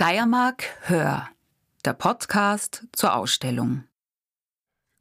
Steiermark Hör, der Podcast zur Ausstellung.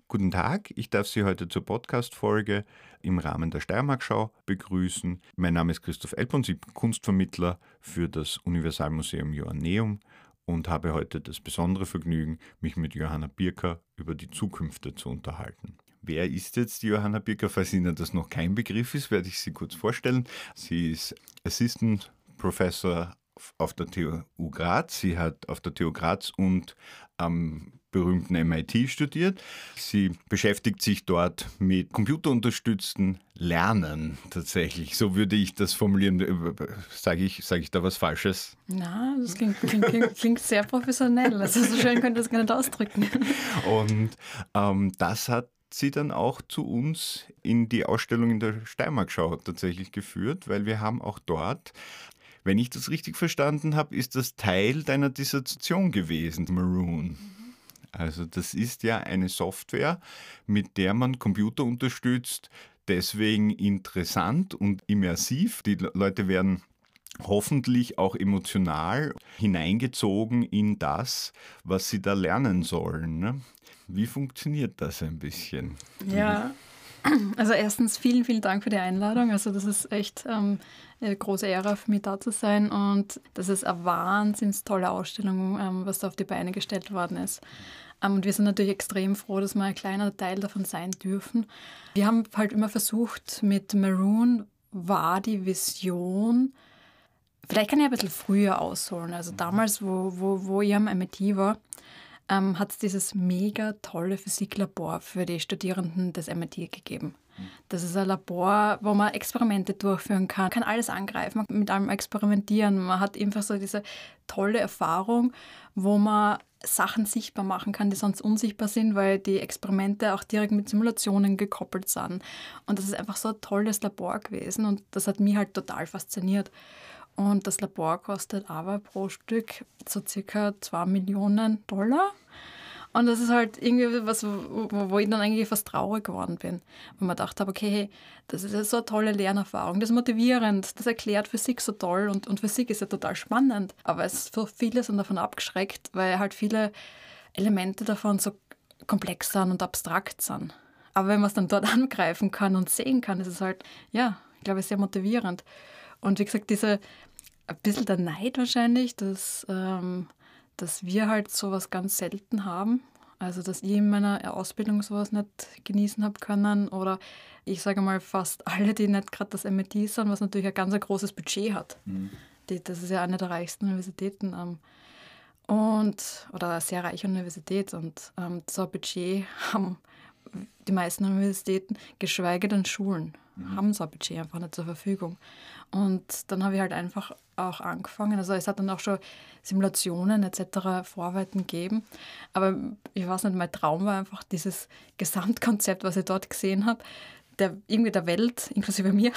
Guten Tag, ich darf Sie heute zur Podcast-Folge im Rahmen der Steiermark-Schau begrüßen. Mein Name ist Christoph Elbons, ich bin Kunstvermittler für das Universalmuseum Joanneum und habe heute das besondere Vergnügen, mich mit Johanna Birker über die Zukünfte zu unterhalten. Wer ist jetzt die Johanna Birker? Falls Ihnen das noch kein Begriff ist, werde ich sie kurz vorstellen. Sie ist Assistant Professor auf der TU Graz. Sie hat auf der TU Graz und am berühmten MIT studiert. Sie beschäftigt sich dort mit computerunterstützten Lernen tatsächlich. So würde ich das formulieren. Sage ich, sage ich da was Falsches? Na, das klingt, klingt, klingt sehr professionell. Also so schön könnte das gar nicht ausdrücken. Und ähm, das hat sie dann auch zu uns in die Ausstellung in der Steiermark-Schau tatsächlich geführt, weil wir haben auch dort wenn ich das richtig verstanden habe, ist das Teil deiner Dissertation gewesen, Maroon. Also das ist ja eine Software, mit der man Computer unterstützt, deswegen interessant und immersiv. Die Leute werden hoffentlich auch emotional hineingezogen in das, was sie da lernen sollen. Ne? Wie funktioniert das ein bisschen? Ja, also erstens vielen, vielen Dank für die Einladung. Also das ist echt ähm, eine große Ehre für mich da zu sein und das ist eine wahnsinnig tolle Ausstellung, ähm, was da auf die Beine gestellt worden ist. Ähm, und wir sind natürlich extrem froh, dass wir ein kleiner Teil davon sein dürfen. Wir haben halt immer versucht, mit Maroon war die Vision, vielleicht kann ich ein bisschen früher ausholen. Also damals, wo, wo, wo ich am MIT war, ähm, hat es dieses mega tolle Physiklabor für die Studierenden des MIT gegeben. Das ist ein Labor, wo man Experimente durchführen kann, kann alles angreifen, mit allem experimentieren. Man hat einfach so diese tolle Erfahrung, wo man Sachen sichtbar machen kann, die sonst unsichtbar sind, weil die Experimente auch direkt mit Simulationen gekoppelt sind. Und das ist einfach so ein tolles Labor gewesen und das hat mich halt total fasziniert. Und das Labor kostet aber pro Stück so circa 2 Millionen Dollar. Und das ist halt irgendwie was, wo, wo ich dann eigentlich fast traurig geworden bin. Wo man gedacht habe, okay, hey, das ist so eine tolle Lernerfahrung, das ist motivierend, das erklärt Physik so toll und, und Physik ist ja total spannend. Aber es für viele sind davon abgeschreckt, weil halt viele Elemente davon so komplex sind und abstrakt sind. Aber wenn man es dann dort angreifen kann und sehen kann, ist es halt, ja, ich glaube, sehr motivierend. Und wie gesagt, diese ein bisschen der Neid wahrscheinlich, dass, ähm, dass wir halt sowas ganz selten haben. Also, dass ich in meiner Ausbildung sowas nicht genießen habe können. Oder ich sage mal, fast alle, die nicht gerade das MIT sind, was natürlich ein ganz ein großes Budget hat. Mhm. Die, das ist ja eine der reichsten Universitäten. Ähm, und, oder eine sehr reiche Universität. Und ähm, so ein Budget haben die meisten Universitäten, geschweige denn Schulen, mhm. haben so ein Budget einfach nicht zur Verfügung. Und dann habe ich halt einfach auch angefangen. Also es hat dann auch schon Simulationen etc. Vorarbeiten gegeben. Aber ich weiß nicht, mein Traum war einfach dieses Gesamtkonzept, was ich dort gesehen habe, der, irgendwie der Welt, inklusive mir,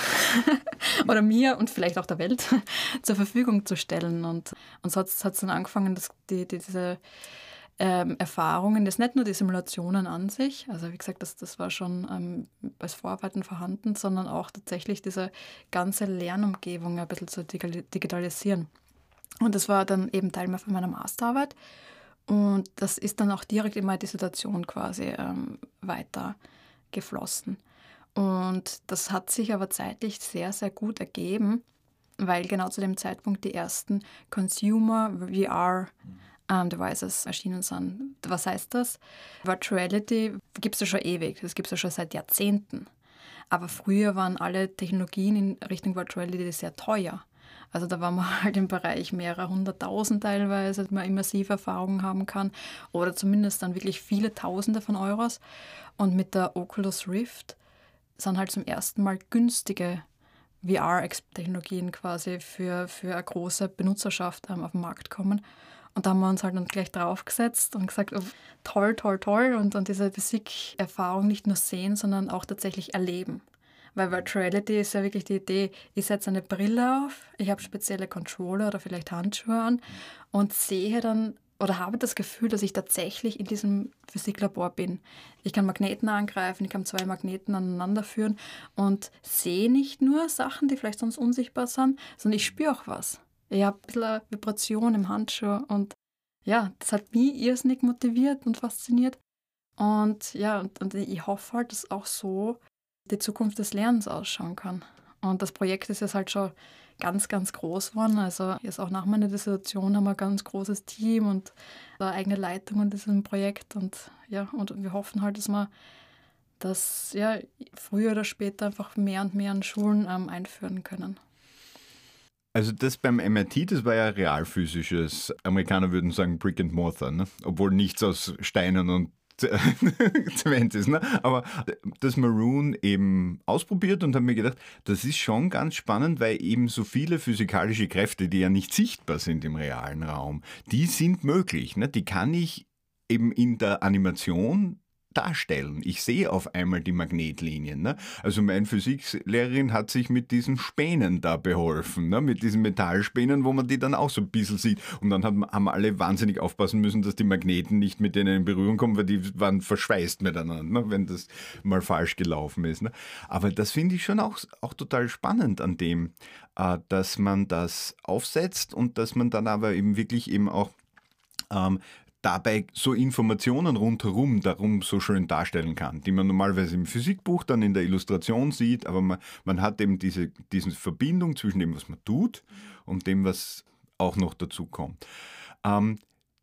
oder mir und vielleicht auch der Welt, zur Verfügung zu stellen. Und, und so hat es dann angefangen, dass die, die, diese ähm, Erfahrungen, das nicht nur die Simulationen an sich, also wie gesagt, das, das war schon ähm, als Vorarbeiten vorhanden, sondern auch tatsächlich diese ganze Lernumgebung ein bisschen zu digitalisieren. Und das war dann eben Teil von meiner Masterarbeit. Und das ist dann auch direkt in meine Dissertation quasi ähm, weiter geflossen. Und das hat sich aber zeitlich sehr, sehr gut ergeben, weil genau zu dem Zeitpunkt die ersten Consumer VR ähm, Devices erschienen sind. Was heißt das? Virtuality gibt es ja schon ewig, das gibt es ja schon seit Jahrzehnten. Aber früher waren alle Technologien in Richtung Virtuality sehr teuer. Also da war man halt im Bereich mehrerer hunderttausend teilweise, dass man immersive Erfahrungen haben kann oder zumindest dann wirklich viele Tausende von Euros. Und mit der Oculus Rift sind halt zum ersten Mal günstige VR-Technologien quasi für, für eine große Benutzerschaft ähm, auf den Markt kommen. Und da haben wir uns halt dann gleich draufgesetzt und gesagt, oh, toll, toll, toll. Und dann diese Physikerfahrung nicht nur sehen, sondern auch tatsächlich erleben. Weil Virtuality ist ja wirklich die Idee, ich setze eine Brille auf, ich habe spezielle Controller oder vielleicht Handschuhe an und sehe dann oder habe das Gefühl, dass ich tatsächlich in diesem Physiklabor bin. Ich kann Magneten angreifen, ich kann zwei Magneten aneinander führen und sehe nicht nur Sachen, die vielleicht sonst unsichtbar sind, sondern ich spüre auch was. Ja, ein bisschen eine Vibration im Handschuh und ja, das hat mich irrsinnig motiviert und fasziniert. Und ja, und, und ich hoffe halt, dass auch so die Zukunft des Lernens ausschauen kann. Und das Projekt ist jetzt halt schon ganz, ganz groß geworden. Also jetzt auch nach meiner Dissertation haben wir ein ganz großes Team und eine eigene Leitung in diesem Projekt. Und ja, und wir hoffen halt, dass wir das ja früher oder später einfach mehr und mehr an Schulen ähm, einführen können. Also das beim MIT, das war ja realphysisches, Amerikaner würden sagen Brick and Mortar, ne? obwohl nichts aus Steinen und Zement ist. Ne? Aber das Maroon eben ausprobiert und habe mir gedacht, das ist schon ganz spannend, weil eben so viele physikalische Kräfte, die ja nicht sichtbar sind im realen Raum, die sind möglich. Ne? Die kann ich eben in der Animation darstellen. Ich sehe auf einmal die Magnetlinien. Ne? Also meine Physiklehrerin hat sich mit diesen Spänen da beholfen, ne? mit diesen Metallspänen, wo man die dann auch so ein bisschen sieht. Und dann haben, haben alle wahnsinnig aufpassen müssen, dass die Magneten nicht mit denen in Berührung kommen, weil die waren verschweißt miteinander, ne? wenn das mal falsch gelaufen ist. Ne? Aber das finde ich schon auch, auch total spannend an dem, äh, dass man das aufsetzt und dass man dann aber eben wirklich eben auch ähm, dabei so Informationen rundherum darum so schön darstellen kann, die man normalerweise im Physikbuch dann in der Illustration sieht, aber man, man hat eben diese, diese Verbindung zwischen dem, was man tut und dem, was auch noch dazu kommt. Ähm,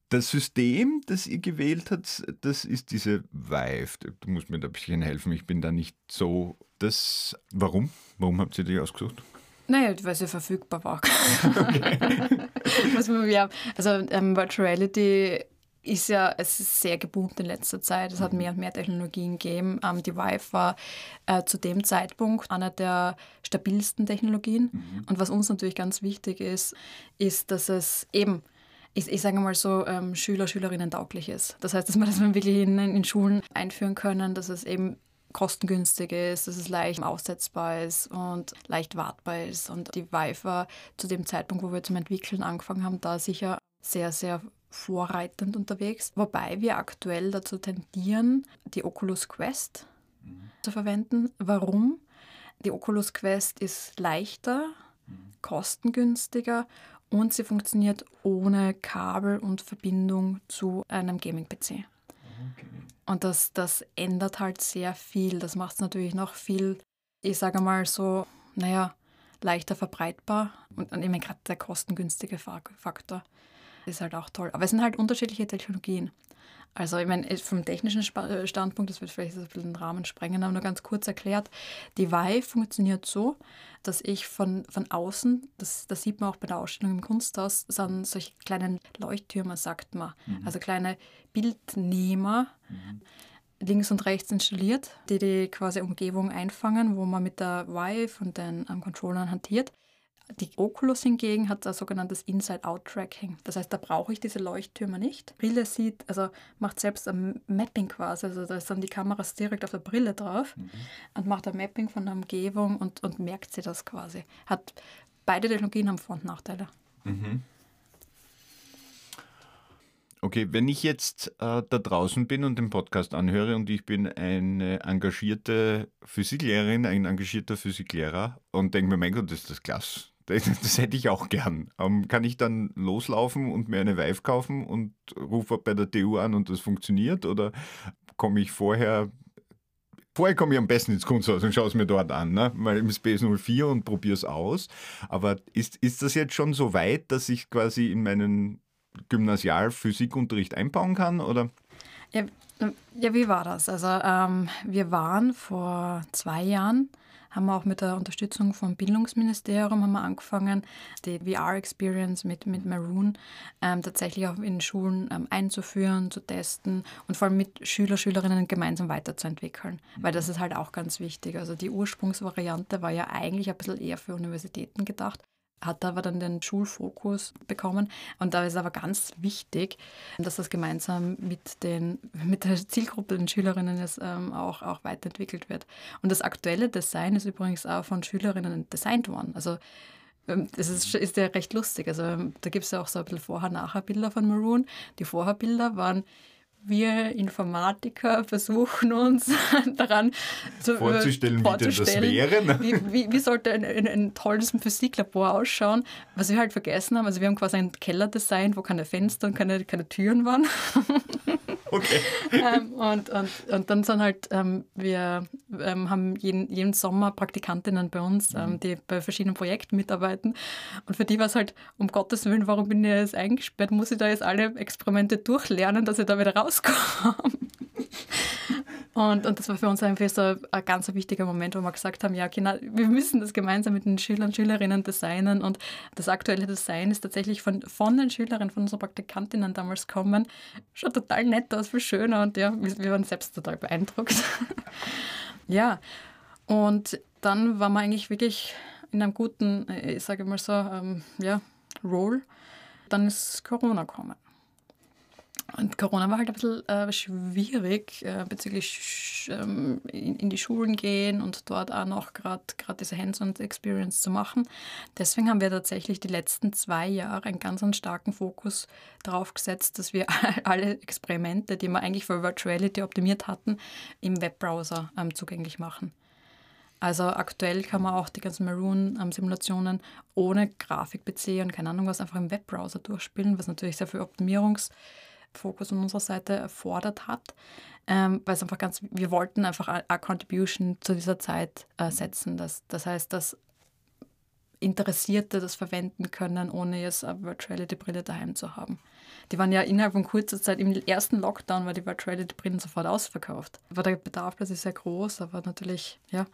das System, das ihr gewählt habt, das ist diese Vive. Du musst mir da ein bisschen helfen, ich bin da nicht so. Das, warum? Warum habt ihr die ausgesucht? Naja, weil sie verfügbar war. Okay. also ähm, Virtual Reality ist ja, es ist sehr geboomt in letzter Zeit. Es hat mhm. mehr und mehr Technologien gegeben. Ähm, die Vive war äh, zu dem Zeitpunkt eine der stabilsten Technologien. Mhm. Und was uns natürlich ganz wichtig ist, ist, dass es eben ich, ich sage mal so, ähm, Schüler, Schülerinnen tauglich ist. Das heißt, dass wir das wirklich in, in Schulen einführen können, dass es eben kostengünstig ist, dass es leicht aussetzbar ist und leicht wartbar ist. Und die Vive war zu dem Zeitpunkt, wo wir zum Entwickeln angefangen haben, da sicher sehr, sehr vorreitend unterwegs, wobei wir aktuell dazu tendieren, die Oculus Quest mhm. zu verwenden. Warum? Die Oculus Quest ist leichter, mhm. kostengünstiger und sie funktioniert ohne Kabel und Verbindung zu einem Gaming-PC. Okay. Und das, das ändert halt sehr viel. Das macht es natürlich noch viel, ich sage mal so, naja, leichter verbreitbar und, und eben gerade der kostengünstige Faktor ist halt auch toll. Aber es sind halt unterschiedliche Technologien. Also ich meine, vom technischen äh, Standpunkt, das wird vielleicht ein bisschen den Rahmen sprengen, aber nur ganz kurz erklärt, die Vive funktioniert so, dass ich von, von außen, das, das sieht man auch bei der Ausstellung im Kunsthaus, sind solche kleinen Leuchttürme, sagt man, mhm. also kleine Bildnehmer, mhm. links und rechts installiert, die die quasi Umgebung einfangen, wo man mit der Vive und den um, Controllern hantiert. Die Oculus hingegen hat ein sogenanntes Inside-Out-Tracking. Das heißt, da brauche ich diese Leuchttürme nicht. Brille sieht, also macht selbst ein Mapping quasi. Also da ist dann die Kamera direkt auf der Brille drauf mhm. und macht ein Mapping von der Umgebung und, und merkt sie das quasi. Hat, beide Technologien haben Vor- und Nachteile. Mhm. Okay, wenn ich jetzt äh, da draußen bin und den Podcast anhöre und ich bin eine engagierte Physiklehrerin, ein engagierter Physiklehrer und denke mir, mein Gott, das ist das klasse. Das, das hätte ich auch gern. Ähm, kann ich dann loslaufen und mir eine Vive kaufen und rufe bei der TU an und das funktioniert? Oder komme ich vorher Vorher komme ich am besten ins Kunsthaus und schaue es mir dort an, ne? mal im Space 04 und probiere es aus. Aber ist, ist das jetzt schon so weit, dass ich quasi in meinen Gymnasialphysikunterricht einbauen kann? Oder? Ja, ja, wie war das? Also ähm, wir waren vor zwei Jahren, haben wir auch mit der Unterstützung vom Bildungsministerium haben wir angefangen, die VR-Experience mit, mit Maroon ähm, tatsächlich auch in Schulen ähm, einzuführen, zu testen und vor allem mit Schüler, Schülerinnen gemeinsam weiterzuentwickeln. Weil das ist halt auch ganz wichtig. Also die Ursprungsvariante war ja eigentlich ein bisschen eher für Universitäten gedacht hat aber dann den Schulfokus bekommen. Und da ist aber ganz wichtig, dass das gemeinsam mit, den, mit der Zielgruppe, den Schülerinnen, jetzt, ähm, auch, auch weiterentwickelt wird. Und das aktuelle Design ist übrigens auch von Schülerinnen designt worden. Also ähm, das ist, ist ja recht lustig. Also ähm, da gibt es ja auch so ein bisschen Vorher-Nachher-Bilder von Maroon. Die Vorher-Bilder waren wir Informatiker versuchen uns daran zu, vorzustellen, vorzustellen wie das wäre. Ne? Wie, wie, wie, sollte ein, ein, ein, tolles Physiklabor ausschauen? Was wir halt vergessen haben, also wir haben quasi einen Keller designt, wo keine Fenster und keine, keine Türen waren. Okay. ähm, und, und, und dann sind halt, ähm, wir ähm, haben jeden, jeden Sommer Praktikantinnen bei uns, ähm, mhm. die bei verschiedenen Projekten mitarbeiten. Und für die war es halt, um Gottes Willen, warum bin ich jetzt eingesperrt? Muss ich da jetzt alle Experimente durchlernen, dass ich da wieder rauskomme? Und, und das war für uns einfach so ein ganz wichtiger Moment, wo wir gesagt haben, ja, Kinder, wir müssen das gemeinsam mit den Schülern und Schülerinnen designen. Und das aktuelle Design ist tatsächlich von, von den Schülerinnen, von unseren Praktikantinnen damals kommen. Schaut total nett aus, viel schöner. Und ja, wir, wir waren selbst total beeindruckt. ja, und dann waren wir eigentlich wirklich in einem guten, äh, ich sage mal so, ähm, ja, Roll. Dann ist Corona gekommen. Und Corona war halt ein bisschen äh, schwierig äh, bezüglich ähm, in, in, die Schulen gehen und dort auch noch gerade diese Hands-on-Experience zu machen. Deswegen haben wir tatsächlich die letzten zwei Jahre einen ganz einen starken Fokus darauf gesetzt, dass wir alle Experimente, die wir eigentlich für Virtuality optimiert hatten, im Webbrowser ähm, zugänglich machen. Also aktuell kann man auch die ganzen Maroon-Simulationen ohne Grafik-PC und keine Ahnung was einfach im Webbrowser durchspielen, was natürlich sehr viel Optimierungs- Fokus von unserer Seite erfordert hat, ähm, weil es einfach ganz, wir wollten einfach eine Contribution zu dieser Zeit äh, setzen. Das, das heißt, dass Interessierte das verwenden können, ohne jetzt eine Virtuality-Brille daheim zu haben. Die waren ja innerhalb von kurzer Zeit, im ersten Lockdown war die Virtuality-Brillen sofort ausverkauft. War der Bedarf plötzlich sehr groß, aber natürlich, ja,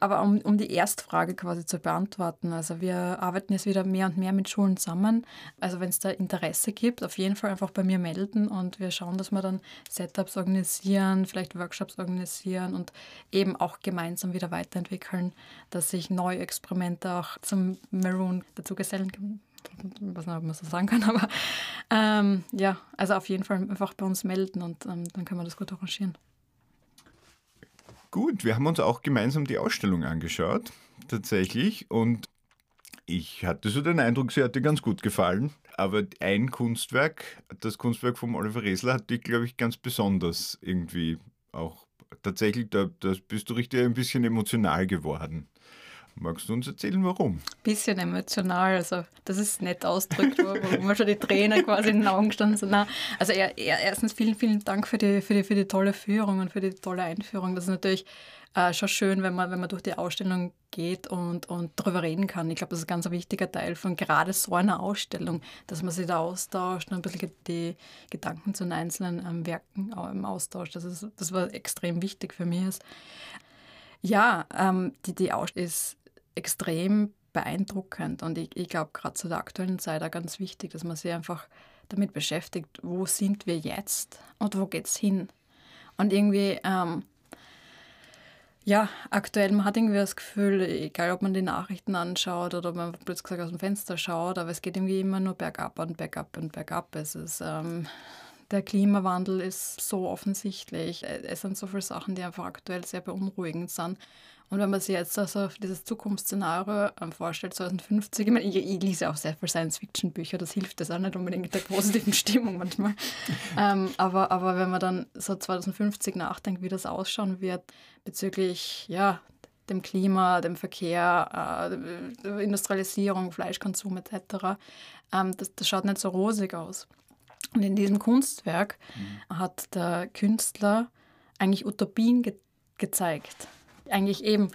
aber um, um die Erstfrage quasi zu beantworten, also wir arbeiten jetzt wieder mehr und mehr mit Schulen zusammen. Also wenn es da Interesse gibt, auf jeden Fall einfach bei mir melden und wir schauen, dass wir dann Setups organisieren, vielleicht Workshops organisieren und eben auch gemeinsam wieder weiterentwickeln, dass sich neue Experimente auch zum Maroon dazu gesellen können ob man so sagen kann, aber ähm, ja, also auf jeden Fall einfach bei uns melden und ähm, dann können wir das gut arrangieren. Gut, wir haben uns auch gemeinsam die Ausstellung angeschaut, tatsächlich. Und ich hatte so den Eindruck, sie hat dir ganz gut gefallen. Aber ein Kunstwerk, das Kunstwerk von Oliver Resler, hat dich, glaube ich, ganz besonders irgendwie auch tatsächlich, da, da bist du richtig ein bisschen emotional geworden. Magst du uns erzählen, warum? Bisschen emotional, also das ist nett ausdrückt, wo, mir schon die Tränen quasi in den Augen standen. So, na, also er, er, erstens vielen, vielen Dank für die, für, die, für die tolle Führung und für die tolle Einführung. Das ist natürlich äh, schon schön, wenn man, wenn man durch die Ausstellung geht und, und darüber reden kann. Ich glaube, das ist ein ganz wichtiger Teil von gerade so einer Ausstellung, dass man sich da austauscht und ein bisschen die Gedanken zu den einzelnen ähm, Werken im Austausch. Das, ist, das war extrem wichtig für mich. Ja, ähm, die, die Ausstellung ist extrem beeindruckend. Und ich, ich glaube, gerade zu der aktuellen Zeit auch ganz wichtig, dass man sich einfach damit beschäftigt, wo sind wir jetzt und wo geht es hin. Und irgendwie, ähm, ja, aktuell, man hat irgendwie das Gefühl, egal ob man die Nachrichten anschaut oder ob man plötzlich gesagt aus dem Fenster schaut, aber es geht irgendwie immer nur bergab und bergab und bergab. Es ist, ähm, der Klimawandel ist so offensichtlich. Es sind so viele Sachen, die einfach aktuell sehr beunruhigend sind. Und wenn man sich jetzt also dieses Zukunftsszenario ähm, vorstellt, 2050, ich, meine, ich, ich lese auch sehr viele Science-Fiction-Bücher, das hilft das auch nicht unbedingt der positiven Stimmung manchmal. ähm, aber, aber wenn man dann so 2050 nachdenkt, wie das ausschauen wird bezüglich ja, dem Klima, dem Verkehr, äh, Industrialisierung, Fleischkonsum etc., ähm, das, das schaut nicht so rosig aus. Und in diesem Kunstwerk mhm. hat der Künstler eigentlich Utopien ge gezeigt eigentlich eben.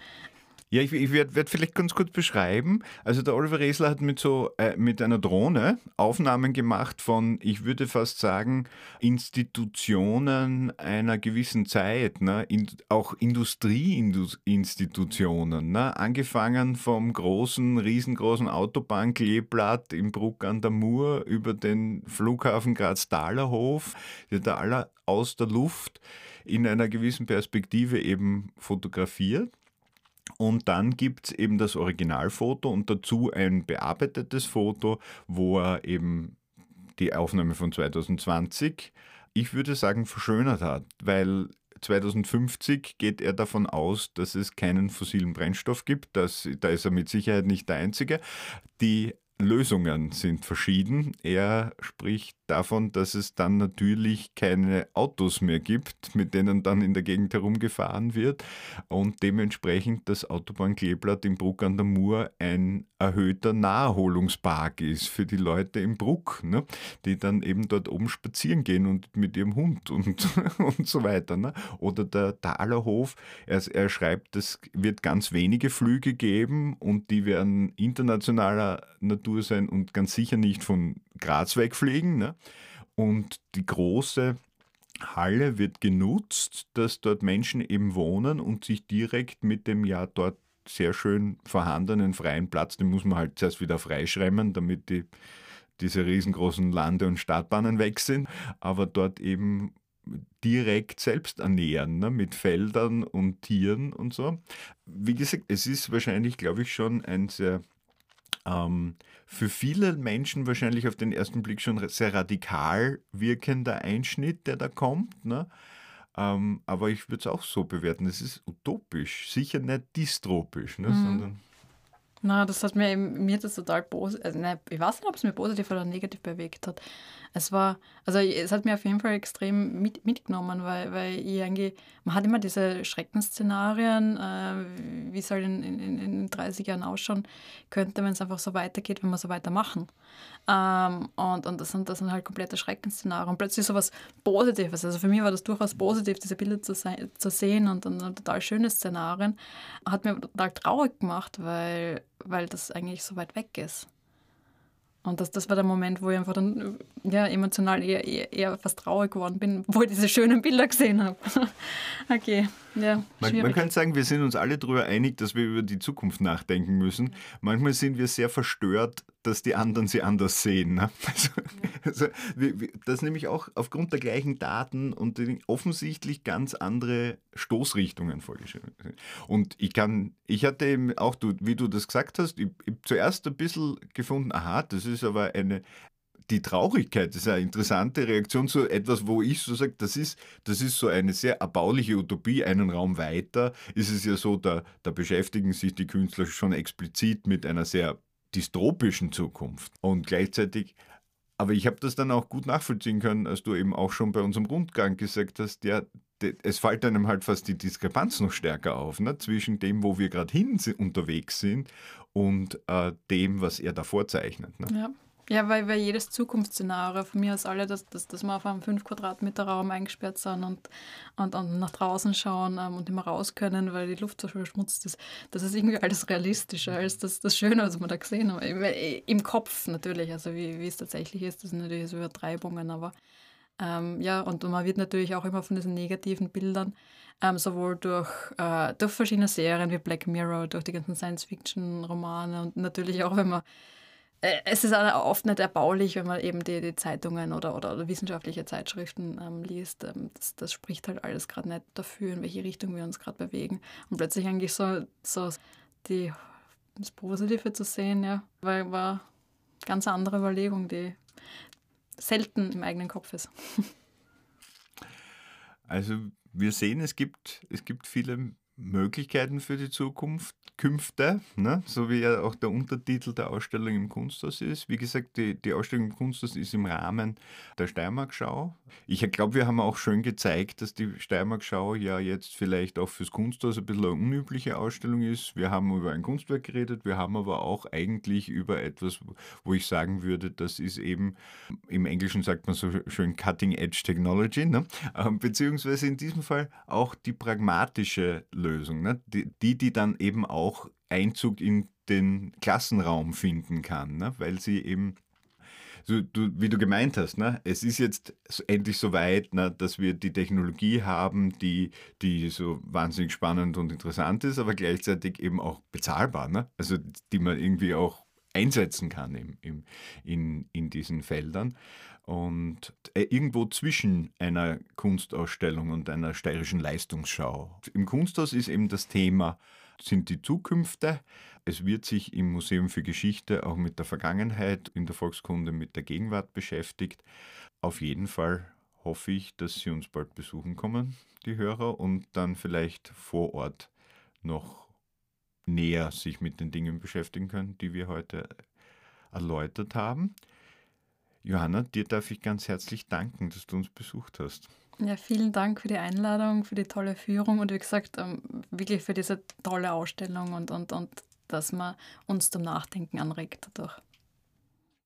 Ja, ich, ich werde werd vielleicht ganz kurz beschreiben. Also der Oliver Resler hat mit so äh, mit einer Drohne Aufnahmen gemacht von, ich würde fast sagen, Institutionen einer gewissen Zeit, ne? In, auch Industrieinstitutionen, ne? angefangen vom großen, riesengroßen Autobahnkleeblatt im Bruck an der Mur über den Flughafen Graz-Dahlerhof, der aller aus der Luft in einer gewissen Perspektive eben fotografiert. Und dann gibt es eben das Originalfoto und dazu ein bearbeitetes Foto, wo er eben die Aufnahme von 2020, ich würde sagen, verschönert hat, weil 2050 geht er davon aus, dass es keinen fossilen Brennstoff gibt. Das, da ist er mit Sicherheit nicht der Einzige. Die Lösungen sind verschieden. Er spricht davon, dass es dann natürlich keine Autos mehr gibt, mit denen dann in der Gegend herumgefahren wird und dementsprechend das Autobahnkleeblatt im Bruck an der Mur ein erhöhter Naherholungspark ist für die Leute im Bruck, ne? die dann eben dort oben spazieren gehen und mit ihrem Hund und, und so weiter. Ne? Oder der Thalerhof, er, er schreibt, es wird ganz wenige Flüge geben und die werden internationaler Natur sein und ganz sicher nicht von Graz wegfliegen. Ne? Und die große Halle wird genutzt, dass dort Menschen eben wohnen und sich direkt mit dem ja dort sehr schön vorhandenen freien Platz, den muss man halt zuerst wieder freischremmen, damit die, diese riesengroßen Lande- und Startbahnen weg sind, aber dort eben direkt selbst ernähren, ne, mit Feldern und Tieren und so. Wie gesagt, es ist wahrscheinlich, glaube ich, schon ein sehr ähm, für viele Menschen wahrscheinlich auf den ersten Blick schon sehr radikal wirkender Einschnitt, der da kommt. Ne? Ähm, aber ich würde es auch so bewerten. Es ist utopisch, sicher nicht dystropisch, ne? Mhm. sondern. Na, das hat mir, mir das total positiv, also, ne, ich weiß nicht, ob es mir positiv oder negativ bewegt hat es war, also es hat mir auf jeden Fall extrem mit, mitgenommen, weil, weil ich eigentlich, man hat immer diese Schreckensszenarien, äh, wie soll in, in, in 30 Jahren ausschauen könnte, wenn es einfach so weitergeht, wenn wir so weitermachen. Ähm, und, und das sind, das sind halt komplette Schreckensszenarien. Und plötzlich so was Positives. Also für mich war das durchaus positiv, diese Bilder zu, sein, zu sehen und, und total schöne Szenarien. Hat mir total traurig gemacht, weil, weil das eigentlich so weit weg ist. Und das, das war der Moment, wo ich einfach dann ja, emotional eher, eher, eher fast traurig geworden bin, wo ich diese schönen Bilder gesehen habe. okay, ja. Man, man, könnte sagen, wir sind uns alle darüber einig, dass wir über die Zukunft nachdenken müssen. Manchmal sind wir sehr verstört, dass die anderen sie anders sehen. Ne? Also, also, das nämlich auch aufgrund der gleichen Daten und offensichtlich ganz andere Stoßrichtungen vorgeschrieben sind. Und ich kann, ich hatte eben auch, du, wie du das gesagt hast, ich, ich zuerst ein bisschen gefunden, aha, das ist aber eine, die Traurigkeit ist eine interessante Reaktion zu etwas, wo ich so sage, das ist, das ist so eine sehr erbauliche Utopie. Einen Raum weiter ist es ja so, da, da beschäftigen sich die Künstler schon explizit mit einer sehr dystopischen Zukunft. Und gleichzeitig, aber ich habe das dann auch gut nachvollziehen können, als du eben auch schon bei unserem Rundgang gesagt hast, ja, es fällt einem halt fast die Diskrepanz noch stärker auf, ne, zwischen dem, wo wir gerade hin unterwegs sind und äh, dem, was er da vorzeichnet. Ne? Ja. Ja, weil, weil jedes Zukunftsszenario von mir aus alle, dass, dass, dass wir auf einem 5 Quadratmeter Raum eingesperrt sind und, und, und nach draußen schauen ähm, und immer raus können, weil die Luft so verschmutzt ist. Das ist irgendwie alles realistischer als das, das Schöne, was wir da gesehen haben. Im Kopf natürlich, also wie, wie es tatsächlich ist, das sind natürlich so Übertreibungen, aber ähm, ja, und man wird natürlich auch immer von diesen negativen Bildern, ähm, sowohl durch, äh, durch verschiedene Serien wie Black Mirror, durch die ganzen Science-Fiction-Romane und natürlich auch, wenn man äh, es ist oft nicht erbaulich, wenn man eben die, die Zeitungen oder, oder, oder, wissenschaftliche Zeitschriften ähm, liest. Ähm, das, das, spricht halt alles gerade nicht dafür, in welche Richtung wir uns gerade bewegen. Und plötzlich eigentlich so, so die, das Positive zu sehen, ja, war, war ganz andere Überlegung, die selten im eigenen Kopf ist. Also wir sehen, es gibt, es gibt viele Möglichkeiten für die Zukunft, Künfte, ne? so wie ja auch der Untertitel der Ausstellung im Kunsthaus ist. Wie gesagt, die, die Ausstellung im Kunsthaus ist im Rahmen der Steiermark-Schau. Ich glaube, wir haben auch schön gezeigt, dass die Steiermark-Schau ja jetzt vielleicht auch fürs Kunsthaus ein bisschen eine unübliche Ausstellung ist. Wir haben über ein Kunstwerk geredet, wir haben aber auch eigentlich über etwas, wo ich sagen würde, das ist eben, im Englischen sagt man so schön Cutting Edge Technology, ne? Ähm, beziehungsweise in diesem Fall auch die pragmatische Lösung Lösung, ne? die, die, die dann eben auch Einzug in den Klassenraum finden kann, ne? weil sie eben so, du, wie du gemeint hast, ne? es ist jetzt endlich so weit, ne, dass wir die Technologie haben, die, die so wahnsinnig spannend und interessant ist, aber gleichzeitig eben auch bezahlbar. Ne? Also die man irgendwie auch einsetzen kann im, im, in, in diesen Feldern. Und äh, irgendwo zwischen einer Kunstausstellung und einer steirischen Leistungsschau. Im Kunsthaus ist eben das Thema, sind die Zukünfte. Es wird sich im Museum für Geschichte auch mit der Vergangenheit, in der Volkskunde mit der Gegenwart beschäftigt. Auf jeden Fall hoffe ich, dass Sie uns bald besuchen kommen, die Hörer, und dann vielleicht vor Ort noch näher sich mit den Dingen beschäftigen können, die wir heute erläutert haben. Johanna, dir darf ich ganz herzlich danken, dass du uns besucht hast. Ja, vielen Dank für die Einladung, für die tolle Führung und wie gesagt, ähm, wirklich für diese tolle Ausstellung und, und, und dass man uns zum Nachdenken anregt dadurch.